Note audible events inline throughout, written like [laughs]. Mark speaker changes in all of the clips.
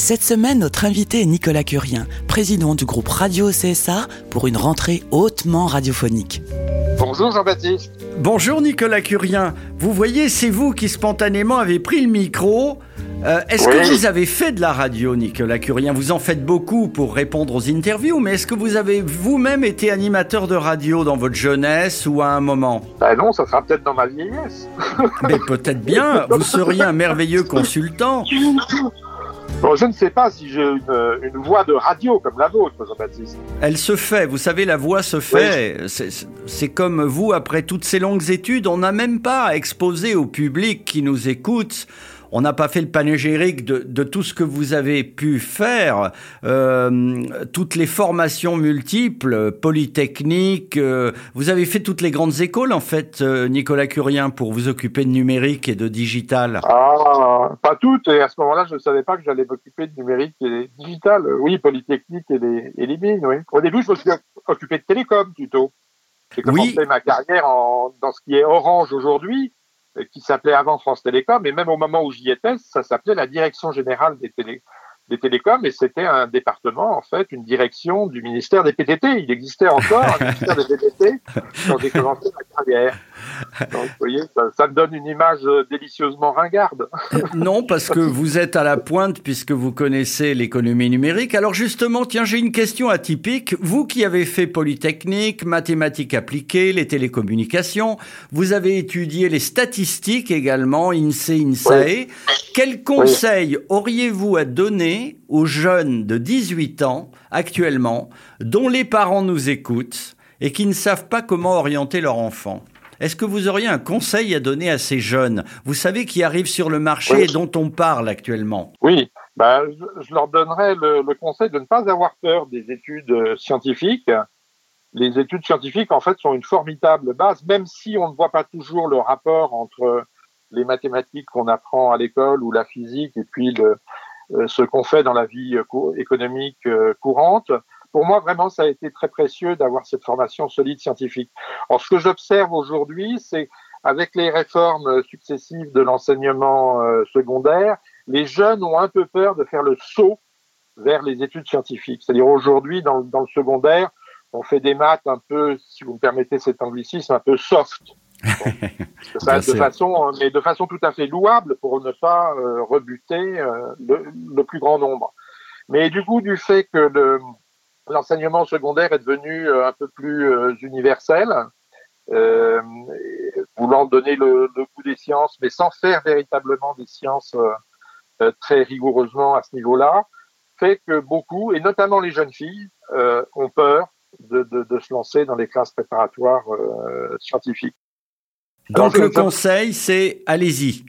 Speaker 1: Cette semaine, notre invité est Nicolas Curien, président du groupe Radio CSA pour une rentrée hautement radiophonique.
Speaker 2: Bonjour Jean-Baptiste.
Speaker 3: Bonjour Nicolas Curien. Vous voyez, c'est vous qui spontanément avez pris le micro. Euh, est-ce que vous avez fait de la radio, Nicolas Curien? Vous en faites beaucoup pour répondre aux interviews, mais est-ce que vous avez vous-même été animateur de radio dans votre jeunesse ou à un moment?
Speaker 2: Bah non, ça sera peut-être dans ma vieillesse.
Speaker 3: Mais peut-être bien, vous seriez un merveilleux consultant. [laughs]
Speaker 2: Bon, je ne sais pas si j'ai une, une voix de radio comme la vôtre, Jean-Baptiste.
Speaker 3: Elle se fait, vous savez, la voix se fait. C'est- C'est comme vous, après toutes ces longues études, on n'a même pas à exposer au public qui nous écoute. On n'a pas fait le panégyrique de, de tout ce que vous avez pu faire, euh, toutes les formations multiples, polytechniques. euh, vous avez fait toutes les grandes écoles, en fait, euh, Nicolas Curien, pour vous occuper de numérique et de digital.
Speaker 2: Ah, pas toutes, et à ce moment-là, je ne savais pas que j'allais m'occuper de numérique et digital. Oui, Polytechnique et les, et les mines, oui. Au début, je me suis occupé de télécom plutôt. J'ai
Speaker 3: Oui.
Speaker 2: commencé ma carrière en, dans ce qui est Orange aujourd'hui, euh, qui s'appelait avant France Télécom, et même au moment où j'y étais, ça s'appelait la Direction Générale des, télé, des télécoms, et c'était un département, en fait, une direction du ministère des PTT. Il existait encore un ministère des PTT [laughs] quand j'ai commencé ma carrière. [laughs] Donc, vous voyez, ça, ça me donne une image euh, délicieusement ringarde.
Speaker 3: Euh, Non, parce que [laughs] vous êtes à la pointe puisque vous connaissez l'économie numérique. Alors justement, tiens, j'ai une question atypique. Vous qui avez fait Polytechnique, mathématiques appliquées, les télécommunications, vous avez étudié les statistiques également, INSEE, INSAE. Quel conseil auriez-vous à donner aux jeunes de 18 ans actuellement, dont les parents nous écoutent et qui ne savent pas comment orienter leur enfant? Est-ce que vous auriez un conseil à donner à ces jeunes, vous savez, qui arrivent sur le marché
Speaker 2: Oui.
Speaker 3: et dont on parle actuellement
Speaker 2: Oui, bah, je, je leur donnerais le, le conseil de ne pas avoir peur des études euh, scientifiques. Les études scientifiques, en fait, sont une formidable base, même si on ne voit pas toujours le rapport entre les mathématiques qu'on apprend à l'école ou la physique et puis le, euh, ce qu'on fait dans la vie euh, économique courante. Pour moi, vraiment, ça a été très précieux d'avoir cette formation solide scientifique. Alors, ce que j'observe aujourd'hui, c'est avec les réformes successives de l'enseignement euh, secondaire, les jeunes ont un peu peur de faire le saut vers les études scientifiques. C'est-à-dire aujourd'hui, dans, le- dans le secondaire, on fait des maths un peu, si vous me permettez cet anglicisme, un peu soft. [laughs] Bon. De,
Speaker 3: sûr.
Speaker 2: façon, mais de façon tout à fait louable pour ne pas euh, rebuter euh, le, le plus grand nombre. Mais du coup, du fait que le- l'enseignement secondaire est devenu euh, un peu plus euh, universel, euh, voulant donner le, le goût des sciences, mais sans faire véritablement des sciences euh, très rigoureusement à ce niveau-là, fait que beaucoup, et notamment les jeunes filles, euh, ont peur de, de, de se lancer dans les classes préparatoires scientifiques.
Speaker 3: Donc le
Speaker 2: je-
Speaker 3: conseil, c'est allez-y.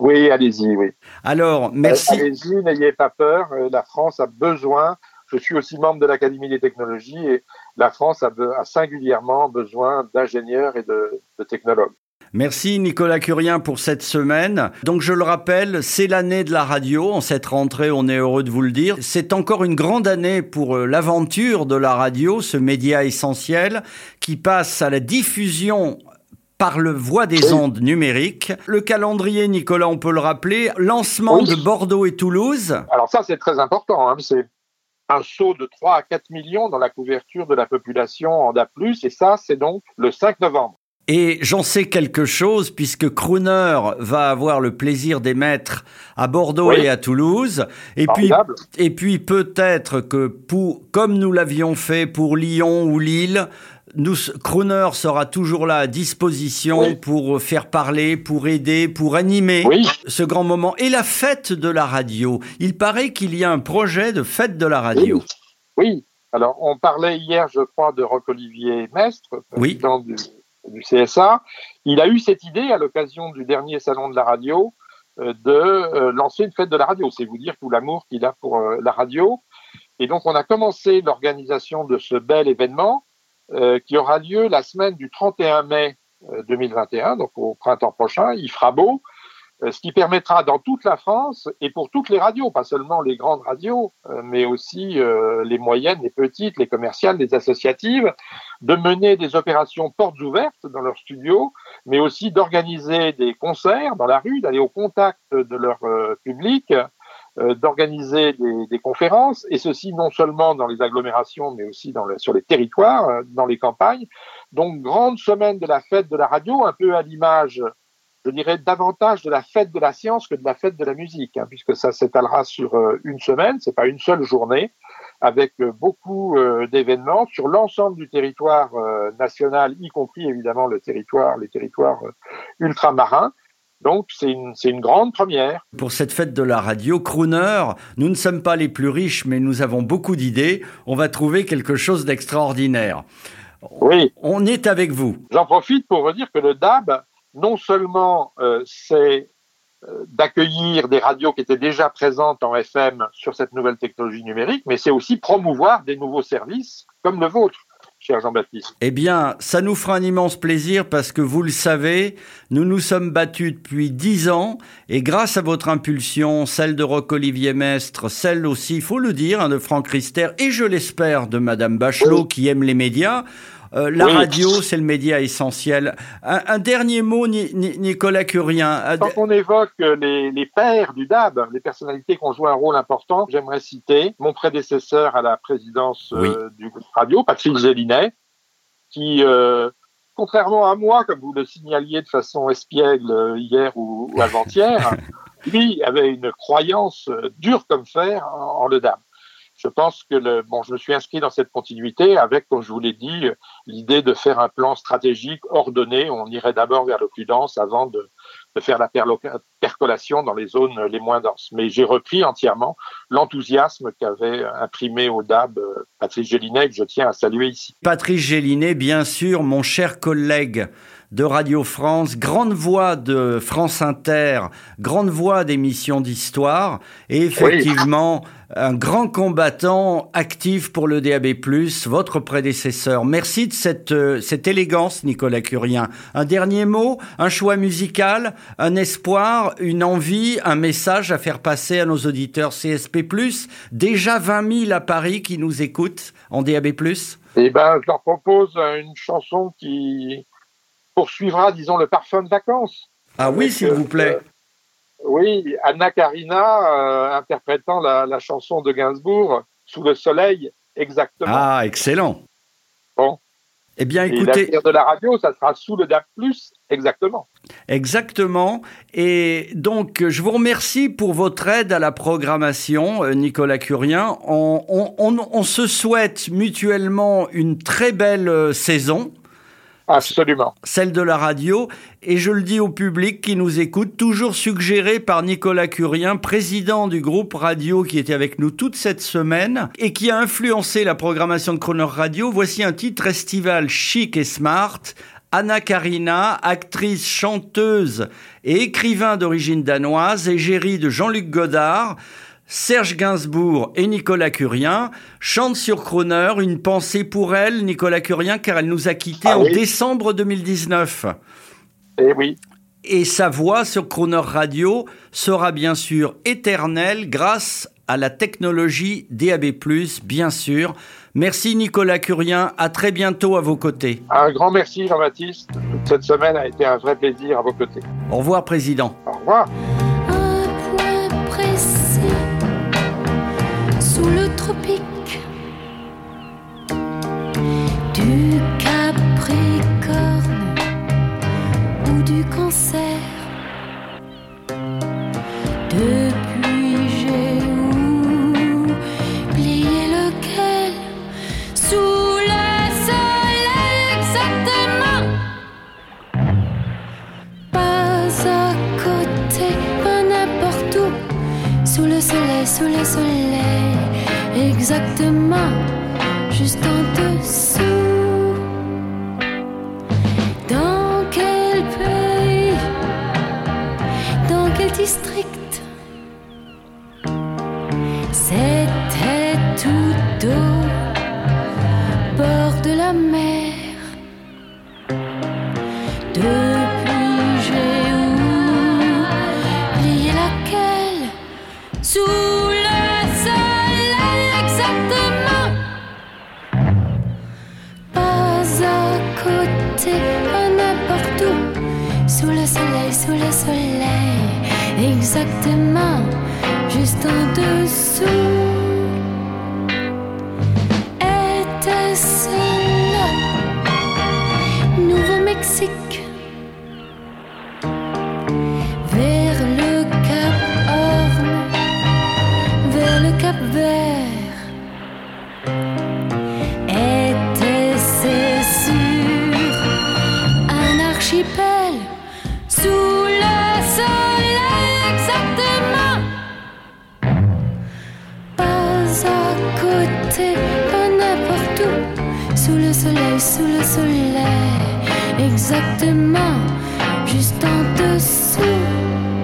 Speaker 2: Oui, allez-y, oui.
Speaker 3: Alors, merci.
Speaker 2: Allez-y, n'ayez pas peur. La France a besoin. Je suis aussi membre de l'Académie des technologies et la France a, be- a singulièrement besoin d'ingénieurs et de, de technologues.
Speaker 3: Merci Nicolas Curien pour cette semaine. Donc je le rappelle, c'est l'année de la radio. En cette rentrée, on est heureux de vous le dire. C'est encore une grande année pour euh, l'aventure de la radio, ce média essentiel qui passe à la diffusion par le voie des ondes numériques. Le calendrier, Nicolas, on peut le rappeler, lancement
Speaker 2: Oui.
Speaker 3: de Bordeaux et Toulouse.
Speaker 2: Alors ça, c'est très important. hein. C'est un saut de 3 à 4 millions dans la couverture de la population en DA+, et ça, c'est donc le 5 novembre.
Speaker 3: Et j'en sais quelque chose puisque Crooner va avoir le plaisir d'émettre à Bordeaux
Speaker 2: Oui.
Speaker 3: et à Toulouse. Et puis, et puis peut-être que pour, comme nous l'avions fait pour Lyon ou Lille, nous, Crooner sera toujours là à disposition
Speaker 2: Oui.
Speaker 3: pour faire parler, pour aider, pour animer
Speaker 2: Oui,
Speaker 3: ce grand moment. Et la fête de la radio. Il paraît qu'il y a un projet de fête de la radio.
Speaker 2: oui. Alors, on parlait hier, je crois, de Roch-Olivier Mestre,
Speaker 3: Oui.
Speaker 2: président du, du CSA. Il a eu cette idée à l'occasion du dernier salon de la radio euh, de euh, lancer une fête de la radio. C'est vous dire tout l'amour qu'il a pour euh, la radio. Et donc, on a commencé l'organisation de ce bel événement qui aura lieu la semaine du 31 mai 2021, donc au printemps prochain. Il fera beau. Euh, ce qui permettra dans toute la France et pour toutes les radios, pas seulement les grandes radios, euh, mais aussi euh, les moyennes, les petites, les commerciales, les associatives, de mener des opérations portes ouvertes dans leurs studios, mais aussi d'organiser des concerts dans la rue, d'aller au contact de leur public, d'organiser des, des, conférences, et ceci non seulement dans les agglomérations, mais aussi dans le, sur les territoires, dans les campagnes. Donc, grande semaine de la fête de la radio, un peu à l'image je dirais, davantage de la fête de la science que de la fête de la musique, hein, puisque ça s'étalera sur euh, une semaine, c'est pas une seule journée, avec euh, beaucoup euh, d'événements sur l'ensemble du territoire national, y compris évidemment le territoire, les territoires ultramarins. Donc c'est une, c'est une grande première.
Speaker 3: Pour cette fête de la radio, Crooner, nous ne sommes pas les plus riches, mais nous avons beaucoup d'idées. On va trouver quelque chose d'extraordinaire.
Speaker 2: Oui.
Speaker 3: On est avec vous.
Speaker 2: J'en profite pour vous dire que le DAB non seulement euh, c'est euh, d'accueillir des radios qui étaient déjà présentes en FM sur cette nouvelle technologie numérique, mais c'est aussi promouvoir des nouveaux services comme le vôtre. Cher Jean-Baptiste.
Speaker 3: Eh bien, ça nous fera un immense plaisir parce que vous le savez, nous nous sommes battus depuis dix ans et grâce à votre impulsion, celle de Roch-Olivier Mestre, celle aussi, il faut le dire, hein, de Franck Rister et je l'espère de Madame Bachelot qui aime les médias, euh, la radio, c'est le média essentiel. Un, dernier mot, Nicolas Curien.
Speaker 2: Quand on évoque les, les pères du DAB, les personnalités qui ont joué un rôle important, j'aimerais citer mon prédécesseur à la présidence euh, du groupe radio, Patrick Gélinet, qui, euh, contrairement à moi, comme vous le signaliez de façon espiègle hier ou, [laughs] avant-hier, lui avait une croyance dure comme fer en, en le DAB je pense que le, bon, je me suis inscrit dans cette continuité avec, comme je vous l'ai dit, l'idée de faire un plan stratégique ordonné. On irait d'abord vers le plus dense avant de, de faire la percolation dans les zones les moins denses. Mais j'ai repris entièrement l'enthousiasme qu'avait imprimé au DAB euh, Patrice Gélinet, que je tiens à saluer ici.
Speaker 3: Patrice Gélinet, bien sûr, mon cher collègue de Radio France, grande voix de France Inter, grande voix d'émissions d'histoire, et effectivement un grand combattant actif pour le DAB+, votre prédécesseur. Merci de cette, euh, cette élégance, Nicolas Curien. Un dernier mot, un choix musical, un espoir, une envie, un message à faire passer à nos auditeurs CSP+, déjà 20 000 à Paris qui nous écoutent en DAB+.
Speaker 2: Eh ben, je leur propose une chanson qui poursuivra, disons, le parfum de vacances.
Speaker 3: Ah oui, s'il vous plaît.
Speaker 2: Euh, oui, Anna Karina euh, interprétant la, chanson de Gainsbourg, Sous le soleil, exactement.
Speaker 3: Ah, excellent.
Speaker 2: Bon.
Speaker 3: Eh bien, écoutez.
Speaker 2: Et de la radio, ça sera sous le DAP, exactement.
Speaker 3: Exactement. Et donc, je vous remercie pour votre aide à la programmation, euh, Nicolas Curien. On, on se souhaite mutuellement une très belle saison.
Speaker 2: Absolument.
Speaker 3: Celle de la radio. Et je le dis au public qui nous écoute, toujours suggéré par Nicolas Curien, président du groupe radio qui était avec nous toute cette semaine et qui a influencé la programmation de Croner Radio. Voici un titre estival chic et smart. Anna Karina, actrice, chanteuse et écrivain d'origine danoise, égérie de Jean-Luc Godard. Serge Gainsbourg et Nicolas Curien chantent sur Croner une pensée pour elle, Nicolas Curien, car elle nous a quittés ah en décembre 2019.
Speaker 2: Eh oui.
Speaker 3: Et sa voix sur Croner Radio sera bien sûr éternelle grâce à la technologie DAB+, bien sûr. Merci Nicolas Curien, à très bientôt à vos côtés.
Speaker 2: Un grand merci Jean-Baptiste. cette semaine a été un vrai plaisir à vos côtés.
Speaker 3: Au revoir Président.
Speaker 2: Au revoir.
Speaker 4: Du Capricorne ou du Cancer. Depuis j'ai oublié lequel sous le soleil exactement. Pas à côté, pas n'importe où sous le soleil, sous le soleil exactement juste en dessous. sac tes mains juste en dessous. Était-ce le Nouveau-Mexique? Vers le Cap Horn, vers le Cap Vert. exactement juste en dessous.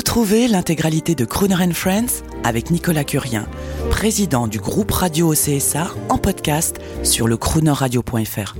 Speaker 1: Retrouvez l'intégralité de Crooner Friends avec Nicolas Curien, président du groupe radio OCSA, en podcast sur le croonerradio.fr.